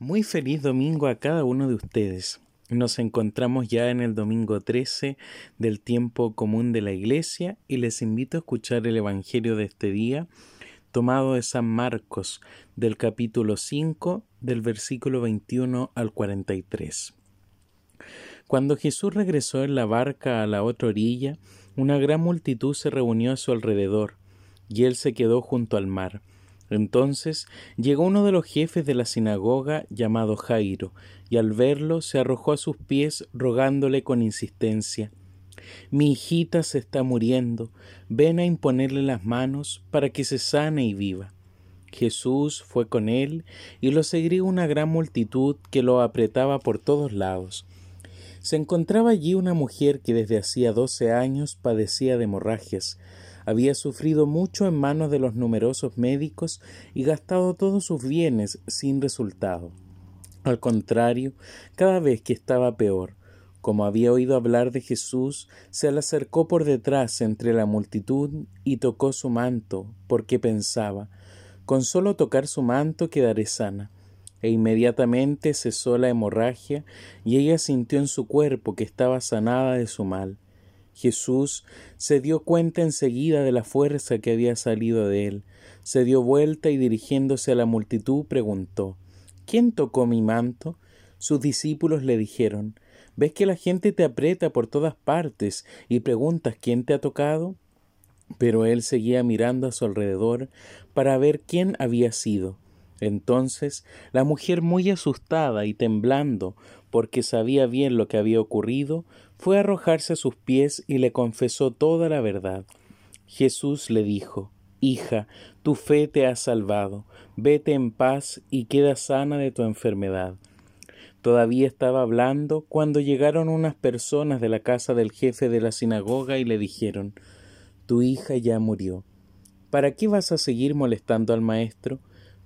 Muy feliz domingo a cada uno de ustedes. Nos encontramos ya en el domingo 13 del tiempo común de la iglesia y les invito a escuchar el Evangelio de este día tomado de San Marcos del capítulo 5 del versículo 21 al 43. Cuando Jesús regresó en la barca a la otra orilla, una gran multitud se reunió a su alrededor y él se quedó junto al mar entonces llegó uno de los jefes de la sinagoga llamado Jairo, y al verlo se arrojó a sus pies rogándole con insistencia Mi hijita se está muriendo, ven a imponerle las manos para que se sane y viva. Jesús fue con él y lo seguía una gran multitud que lo apretaba por todos lados. Se encontraba allí una mujer que desde hacía doce años padecía de hemorragias, había sufrido mucho en manos de los numerosos médicos y gastado todos sus bienes sin resultado. Al contrario, cada vez que estaba peor, como había oído hablar de Jesús, se le acercó por detrás entre la multitud y tocó su manto, porque pensaba con solo tocar su manto quedaré sana. E inmediatamente cesó la hemorragia y ella sintió en su cuerpo que estaba sanada de su mal. Jesús se dio cuenta enseguida de la fuerza que había salido de él, se dio vuelta y dirigiéndose a la multitud preguntó ¿Quién tocó mi manto? Sus discípulos le dijeron ¿Ves que la gente te aprieta por todas partes y preguntas quién te ha tocado? Pero él seguía mirando a su alrededor para ver quién había sido. Entonces la mujer, muy asustada y temblando, porque sabía bien lo que había ocurrido, fue a arrojarse a sus pies y le confesó toda la verdad. Jesús le dijo Hija, tu fe te ha salvado, vete en paz y queda sana de tu enfermedad. Todavía estaba hablando cuando llegaron unas personas de la casa del jefe de la sinagoga y le dijeron Tu hija ya murió. ¿Para qué vas a seguir molestando al maestro?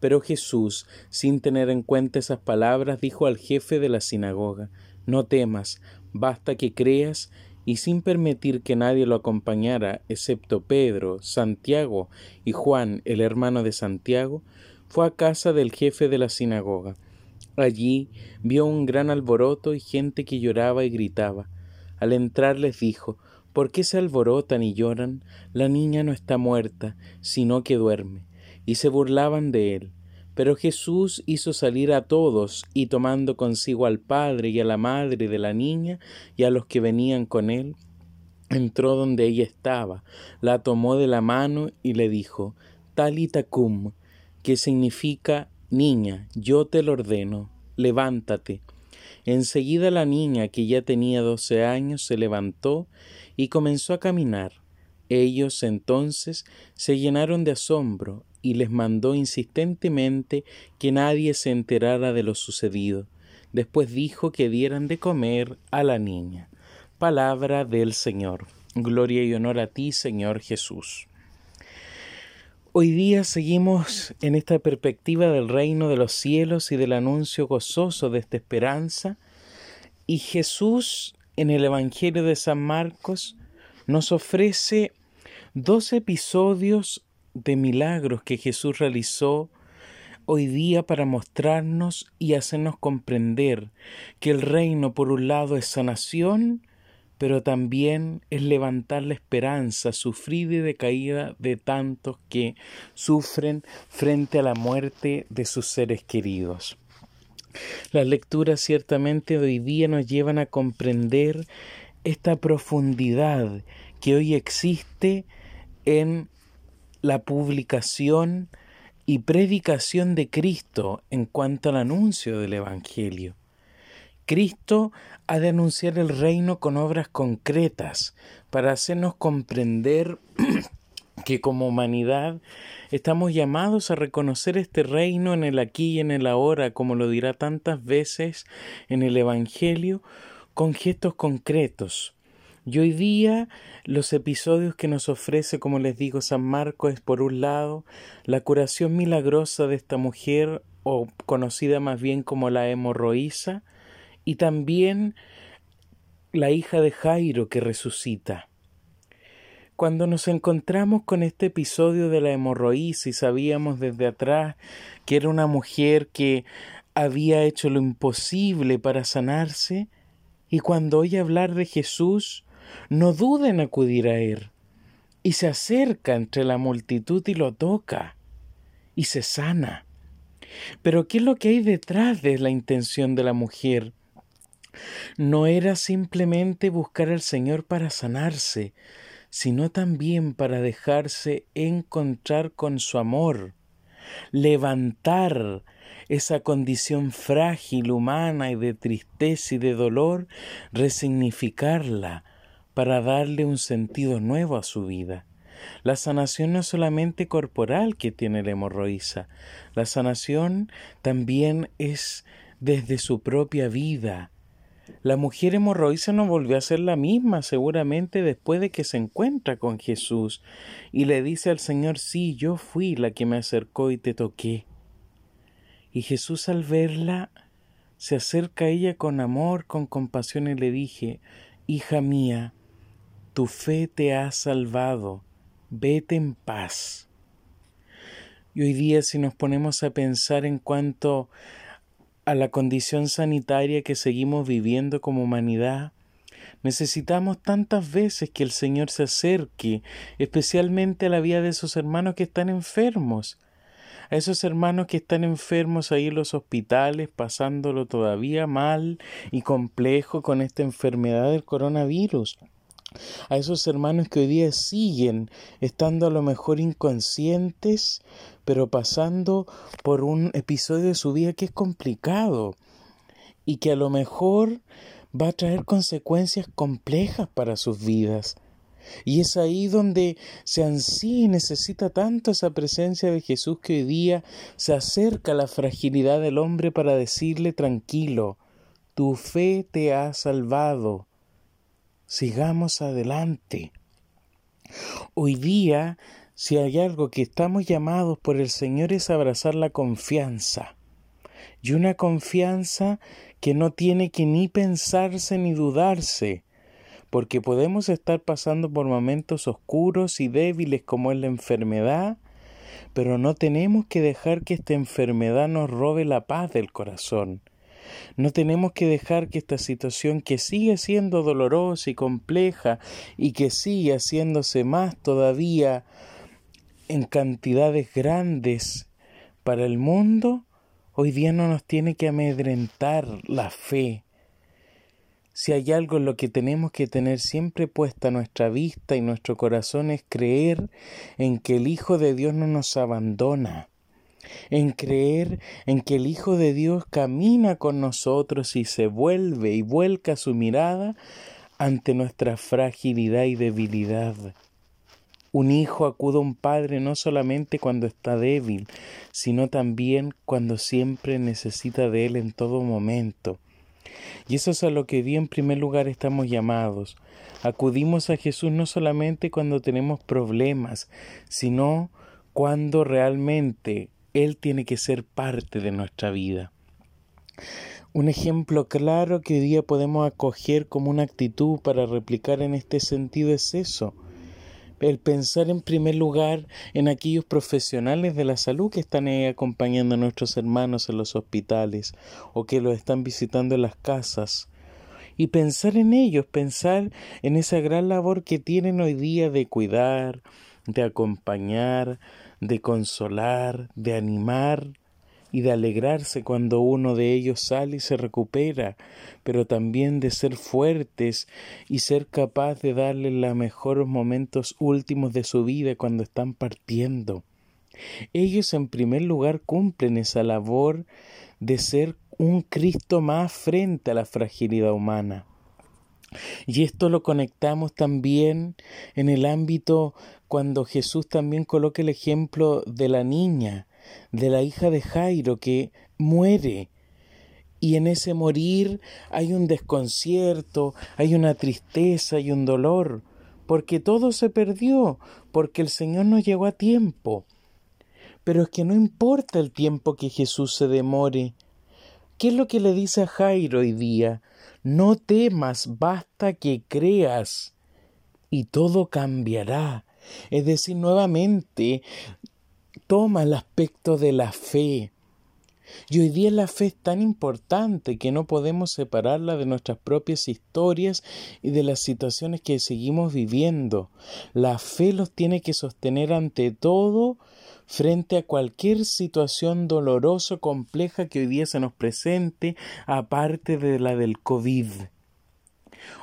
Pero Jesús, sin tener en cuenta esas palabras, dijo al jefe de la sinagoga No temas, basta que creas, y sin permitir que nadie lo acompañara, excepto Pedro, Santiago y Juan, el hermano de Santiago, fue a casa del jefe de la sinagoga. Allí vio un gran alboroto y gente que lloraba y gritaba. Al entrar les dijo ¿Por qué se alborotan y lloran? La niña no está muerta, sino que duerme y se burlaban de él. Pero Jesús hizo salir a todos, y tomando consigo al padre y a la madre de la niña y a los que venían con él, entró donde ella estaba, la tomó de la mano y le dijo, Talita cum, que significa Niña, yo te lo ordeno, levántate. Enseguida la niña, que ya tenía doce años, se levantó y comenzó a caminar. Ellos entonces se llenaron de asombro y les mandó insistentemente que nadie se enterara de lo sucedido. Después dijo que dieran de comer a la niña. Palabra del Señor. Gloria y honor a ti, Señor Jesús. Hoy día seguimos en esta perspectiva del reino de los cielos y del anuncio gozoso de esta esperanza, y Jesús en el Evangelio de San Marcos nos ofrece dos episodios de milagros que Jesús realizó hoy día para mostrarnos y hacernos comprender que el reino por un lado es sanación, pero también es levantar la esperanza sufrida y decaída de tantos que sufren frente a la muerte de sus seres queridos. Las lecturas ciertamente hoy día nos llevan a comprender esta profundidad que hoy existe en la publicación y predicación de Cristo en cuanto al anuncio del Evangelio. Cristo ha de anunciar el reino con obras concretas para hacernos comprender que como humanidad estamos llamados a reconocer este reino en el aquí y en el ahora, como lo dirá tantas veces en el Evangelio, con gestos concretos, y hoy día los episodios que nos ofrece, como les digo, San Marcos es por un lado la curación milagrosa de esta mujer, o conocida más bien como la hemorroísa, y también la hija de Jairo que resucita. Cuando nos encontramos con este episodio de la hemorroísa y sabíamos desde atrás que era una mujer que había hecho lo imposible para sanarse, y cuando oye hablar de Jesús, no duda en acudir a él, y se acerca entre la multitud y lo toca, y se sana. Pero ¿qué es lo que hay detrás de la intención de la mujer? No era simplemente buscar al Señor para sanarse, sino también para dejarse encontrar con su amor, levantar esa condición frágil, humana y de tristeza y de dolor, resignificarla para darle un sentido nuevo a su vida. La sanación no es solamente corporal que tiene la hemorroísa, la sanación también es desde su propia vida, la mujer hemorroísa no volvió a ser la misma seguramente después de que se encuentra con Jesús y le dice al Señor, sí, yo fui la que me acercó y te toqué. Y Jesús al verla se acerca a ella con amor, con compasión y le dije, hija mía, tu fe te ha salvado, vete en paz. Y hoy día si nos ponemos a pensar en cuanto a la condición sanitaria que seguimos viviendo como humanidad, necesitamos tantas veces que el Señor se acerque, especialmente a la vida de esos hermanos que están enfermos, a esos hermanos que están enfermos ahí en los hospitales, pasándolo todavía mal y complejo con esta enfermedad del coronavirus a esos hermanos que hoy día siguen estando a lo mejor inconscientes, pero pasando por un episodio de su vida que es complicado y que a lo mejor va a traer consecuencias complejas para sus vidas. Y es ahí donde se ansía y necesita tanto esa presencia de Jesús que hoy día se acerca a la fragilidad del hombre para decirle tranquilo, tu fe te ha salvado sigamos adelante. Hoy día, si hay algo que estamos llamados por el Señor es abrazar la confianza. Y una confianza que no tiene que ni pensarse ni dudarse, porque podemos estar pasando por momentos oscuros y débiles como es la enfermedad, pero no tenemos que dejar que esta enfermedad nos robe la paz del corazón. No tenemos que dejar que esta situación que sigue siendo dolorosa y compleja y que sigue haciéndose más todavía en cantidades grandes para el mundo, hoy día no nos tiene que amedrentar la fe. Si hay algo en lo que tenemos que tener siempre puesta nuestra vista y nuestro corazón es creer en que el Hijo de Dios no nos abandona, en creer en que el Hijo de Dios camina con nosotros y se vuelve y vuelca su mirada ante nuestra fragilidad y debilidad. Un hijo acude a un padre no solamente cuando está débil, sino también cuando siempre necesita de él en todo momento. Y eso es a lo que en primer lugar estamos llamados. Acudimos a Jesús no solamente cuando tenemos problemas, sino cuando realmente él tiene que ser parte de nuestra vida. Un ejemplo claro que hoy día podemos acoger como una actitud para replicar en este sentido es eso. El pensar en primer lugar en aquellos profesionales de la salud que están acompañando a nuestros hermanos en los hospitales o que los están visitando en las casas. Y pensar en ellos, pensar en esa gran labor que tienen hoy día de cuidar, de acompañar, de consolar, de animar y de alegrarse cuando uno de ellos sale y se recupera, pero también de ser fuertes y ser capaz de darle los mejores momentos últimos de su vida cuando están partiendo. Ellos en primer lugar cumplen esa labor de ser un Cristo más frente a la fragilidad humana. Y esto lo conectamos también en el ámbito cuando Jesús también coloca el ejemplo de la niña, de la hija de Jairo que muere. Y en ese morir hay un desconcierto, hay una tristeza y un dolor, porque todo se perdió, porque el Señor no llegó a tiempo. Pero es que no importa el tiempo que Jesús se demore. ¿Qué es lo que le dice a Jairo hoy día? No temas, basta que creas y todo cambiará. Es decir, nuevamente toma el aspecto de la fe. Y hoy día la fe es tan importante que no podemos separarla de nuestras propias historias y de las situaciones que seguimos viviendo. La fe los tiene que sostener ante todo frente a cualquier situación dolorosa o compleja que hoy día se nos presente, aparte de la del COVID.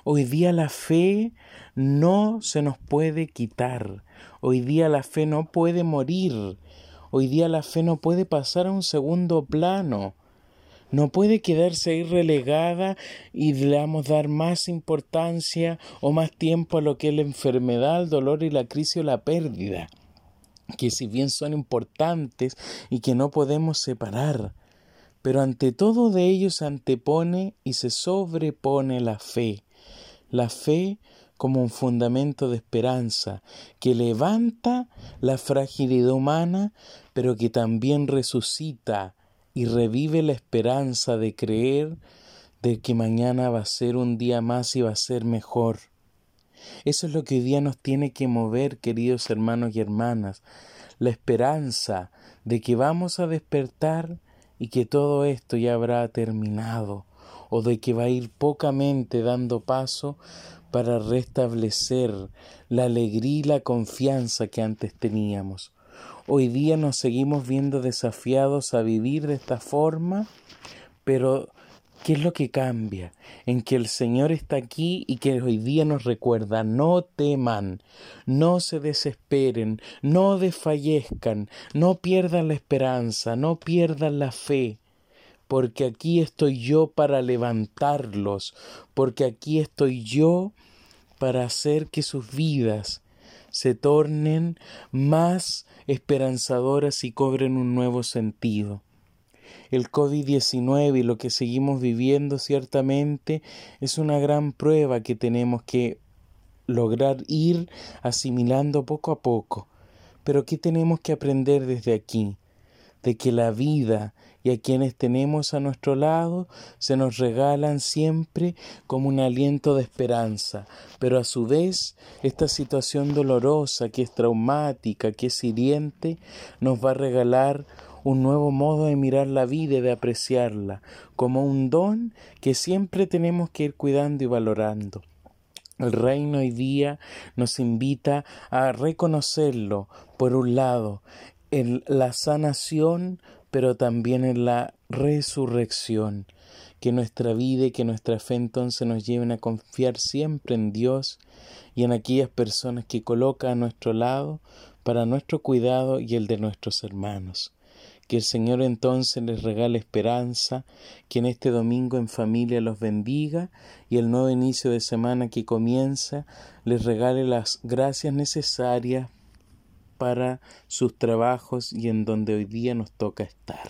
Hoy día la fe no se nos puede quitar. Hoy día la fe no puede morir. Hoy día la fe no puede pasar a un segundo plano. No puede quedarse ahí relegada y le damos dar más importancia o más tiempo a lo que es la enfermedad, el dolor y la crisis o la pérdida, que si bien son importantes y que no podemos separar, pero ante todo de ellos se antepone y se sobrepone la fe. La fe como un fundamento de esperanza que levanta la fragilidad humana, pero que también resucita y revive la esperanza de creer de que mañana va a ser un día más y va a ser mejor. Eso es lo que hoy día nos tiene que mover, queridos hermanos y hermanas, la esperanza de que vamos a despertar y que todo esto ya habrá terminado, o de que va a ir pocamente dando paso para restablecer la alegría y la confianza que antes teníamos. Hoy día nos seguimos viendo desafiados a vivir de esta forma, pero ¿qué es lo que cambia? En que el Señor está aquí y que hoy día nos recuerda, no teman, no se desesperen, no desfallezcan, no pierdan la esperanza, no pierdan la fe porque aquí estoy yo para levantarlos, porque aquí estoy yo para hacer que sus vidas se tornen más esperanzadoras y cobren un nuevo sentido. El COVID-19 y lo que seguimos viviendo ciertamente es una gran prueba que tenemos que lograr ir asimilando poco a poco. Pero ¿qué tenemos que aprender desde aquí? De que la vida y a quienes tenemos a nuestro lado se nos regalan siempre como un aliento de esperanza, pero a su vez esta situación dolorosa que es traumática, que es hiriente, nos va a regalar un nuevo modo de mirar la vida y de apreciarla, como un don que siempre tenemos que ir cuidando y valorando. El reino hoy día nos invita a reconocerlo, por un lado, en la sanación pero también en la resurrección. Que nuestra vida y que nuestra fe entonces nos lleven a confiar siempre en Dios y en aquellas personas que coloca a nuestro lado para nuestro cuidado y el de nuestros hermanos. Que el Señor entonces les regale esperanza, que en este domingo en familia los bendiga y el nuevo inicio de semana que comienza les regale las gracias necesarias para sus trabajos y en donde hoy día nos toca estar.